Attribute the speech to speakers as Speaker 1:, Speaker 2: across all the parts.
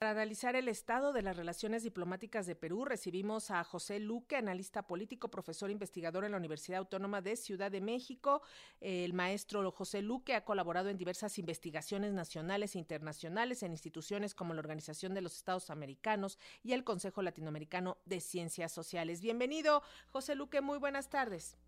Speaker 1: Para analizar el estado de las relaciones diplomáticas de Perú, recibimos a José Luque, analista político, profesor investigador en la Universidad Autónoma de Ciudad de México. El maestro José Luque ha colaborado en diversas investigaciones nacionales e internacionales en instituciones como la Organización de los Estados Americanos y el Consejo Latinoamericano de Ciencias Sociales. Bienvenido, José Luque, muy buenas tardes.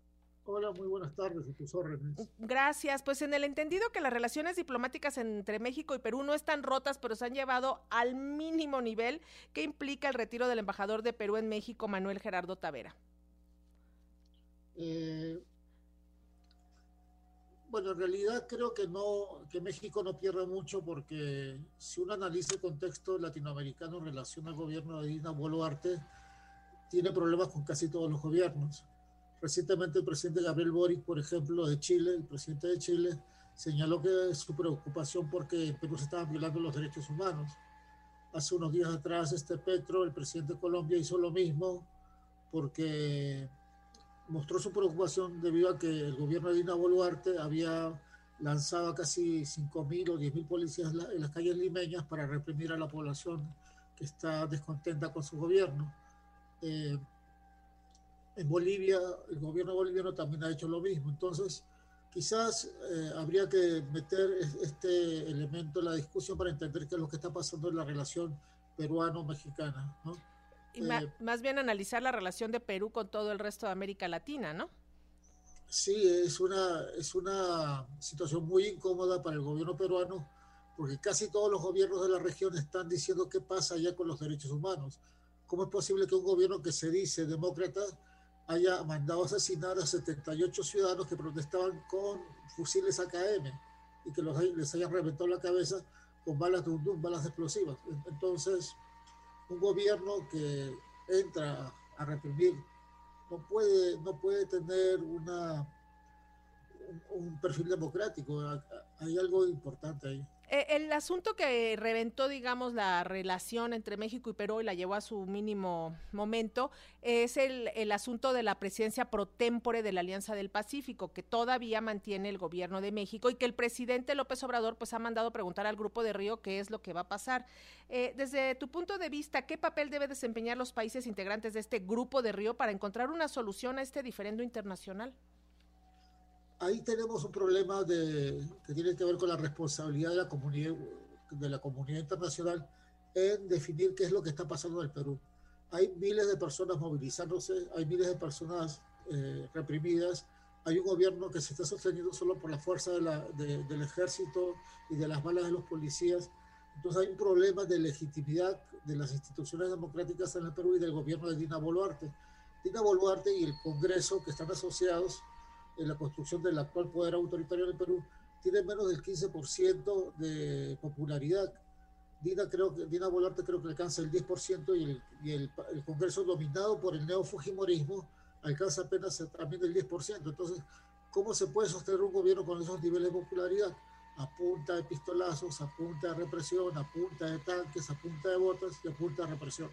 Speaker 2: Hola, muy buenas tardes, y tus órdenes.
Speaker 1: Gracias. Pues en el entendido que las relaciones diplomáticas entre México y Perú no están rotas, pero se han llevado al mínimo nivel que implica el retiro del embajador de Perú en México, Manuel Gerardo Tavera.
Speaker 2: Eh, bueno, en realidad creo que no, que México no pierda mucho porque si uno analiza el contexto latinoamericano en relación al gobierno de Dina Boluarte, tiene problemas con casi todos los gobiernos Recientemente el presidente Gabriel Boric, por ejemplo, de Chile, el presidente de Chile, señaló que su preocupación porque en Perú se estaban violando los derechos humanos. Hace unos días atrás, este Petro, el presidente de Colombia, hizo lo mismo porque mostró su preocupación debido a que el gobierno de Dina Boluarte había lanzado a casi 5.000 o 10.000 policías en las calles limeñas para reprimir a la población que está descontenta con su gobierno. Eh, en Bolivia, el gobierno boliviano también ha hecho lo mismo. Entonces, quizás eh, habría que meter este elemento en la discusión para entender qué es lo que está pasando en la relación peruano-mexicana. ¿no?
Speaker 1: Y eh, más bien analizar la relación de Perú con todo el resto de América Latina, ¿no?
Speaker 2: Sí, es una, es una situación muy incómoda para el gobierno peruano, porque casi todos los gobiernos de la región están diciendo qué pasa allá con los derechos humanos. ¿Cómo es posible que un gobierno que se dice demócrata haya mandado asesinar a 78 ciudadanos que protestaban con fusiles AKM y que los, les hayan reventado la cabeza con balas de balas explosivas. Entonces, un gobierno que entra a reprimir no puede, no puede tener una, un perfil democrático. Hay algo importante ahí.
Speaker 1: Eh, el asunto que reventó, digamos, la relación entre México y Perú y la llevó a su mínimo momento es el, el asunto de la presidencia pro tempore de la Alianza del Pacífico, que todavía mantiene el gobierno de México y que el presidente López Obrador pues ha mandado preguntar al Grupo de Río qué es lo que va a pasar. Eh, desde tu punto de vista, ¿qué papel debe desempeñar los países integrantes de este Grupo de Río para encontrar una solución a este diferendo internacional?
Speaker 2: Ahí tenemos un problema de, que tiene que ver con la responsabilidad de la comunidad, de la comunidad internacional en definir qué es lo que está pasando en el Perú. Hay miles de personas movilizándose, hay miles de personas eh, reprimidas, hay un gobierno que se está sosteniendo solo por la fuerza de la, del ejército y de las balas de los policías. Entonces hay un problema de legitimidad de las instituciones democráticas en el Perú y del gobierno de Dina Boluarte. Dina Boluarte y el Congreso que están asociados en la construcción del actual poder autoritario del Perú, tiene menos del 15% de popularidad. Dina, creo que, Dina Boluarte creo que alcanza el 10% y, el, y el, el, Congreso dominado por el neofujimorismo alcanza apenas también el 10%. Entonces, ¿cómo se puede sostener un gobierno con esos niveles de popularidad? A punta de pistolazos, a punta de represión, a punta de tanques, a punta de botas y a punta de represión.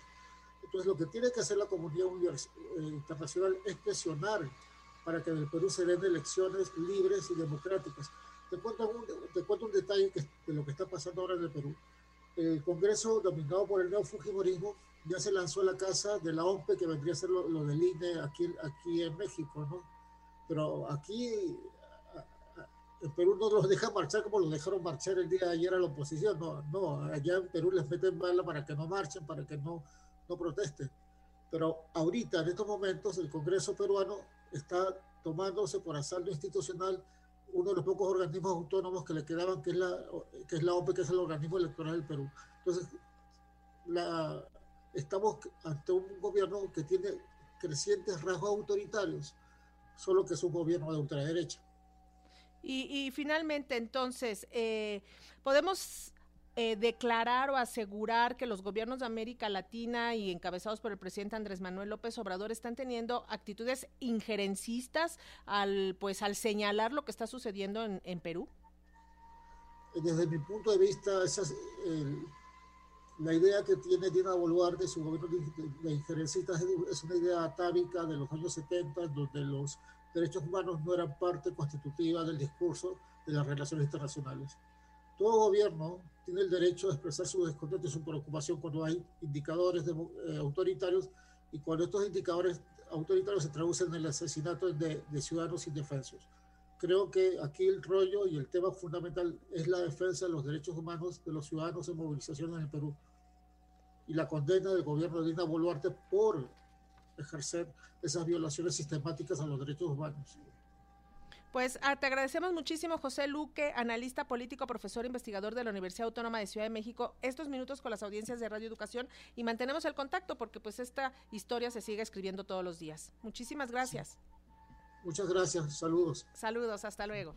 Speaker 2: Entonces, lo que tiene que hacer la comunidad eh, internacional es presionar para que en el Perú se den elecciones libres y democráticas. Te cuento un, te cuento un detalle que, de lo que está pasando ahora en el Perú. El Congreso, dominado por el neofujimorismo, ya se lanzó a la casa de la OMPE, que vendría a ser lo, lo del INE aquí, aquí en México, ¿no? Pero aquí en Perú no los deja marchar como los dejaron marchar el día de ayer a la oposición. No, no, allá en Perú les meten bala para que no marchen, para que no, no protesten. Pero ahorita, en estos momentos, el Congreso peruano está tomándose por asalto institucional uno de los pocos organismos autónomos que le quedaban, que es la, que es la OPE, que es el organismo electoral del Perú. Entonces, la, estamos ante un gobierno que tiene crecientes rasgos autoritarios, solo que es un gobierno de ultraderecha.
Speaker 1: Y, finalmente, entonces, eh, podemos eh, declarar o asegurar que los gobiernos de América Latina y encabezados por el presidente Andrés Manuel López Obrador están teniendo actitudes injerencistas al pues al señalar lo que está sucediendo en, en Perú?
Speaker 2: Desde mi punto de vista, esa es, la idea que tiene Dina Boluarte, su gobierno de, injerencistas, es una idea atávica de los años 70, donde los derechos humanos no eran parte constitutiva del discurso de las relaciones internacionales todo gobierno tiene el derecho de expresar su descontento y su preocupación cuando hay indicadores eh, autoritarios y cuando estos indicadores autoritarios se traducen en el asesinato de, de, ciudadanos indefensos. Creo que aquí el rollo y el tema fundamental es la defensa de los derechos humanos de los ciudadanos en movilización en el Perú y la condena del gobierno de Dina Boluarte por ejercer esas violaciones sistemáticas a los derechos humanos.
Speaker 1: Pues ah, te agradecemos muchísimo, José Luque, analista político, profesor investigador de la Universidad Autónoma de Ciudad de México, estos minutos con las audiencias de Radio Educación y mantenemos el contacto porque pues esta historia se sigue escribiendo todos los días. Muchísimas gracias.
Speaker 2: Muchas gracias, saludos.
Speaker 1: Saludos, hasta luego.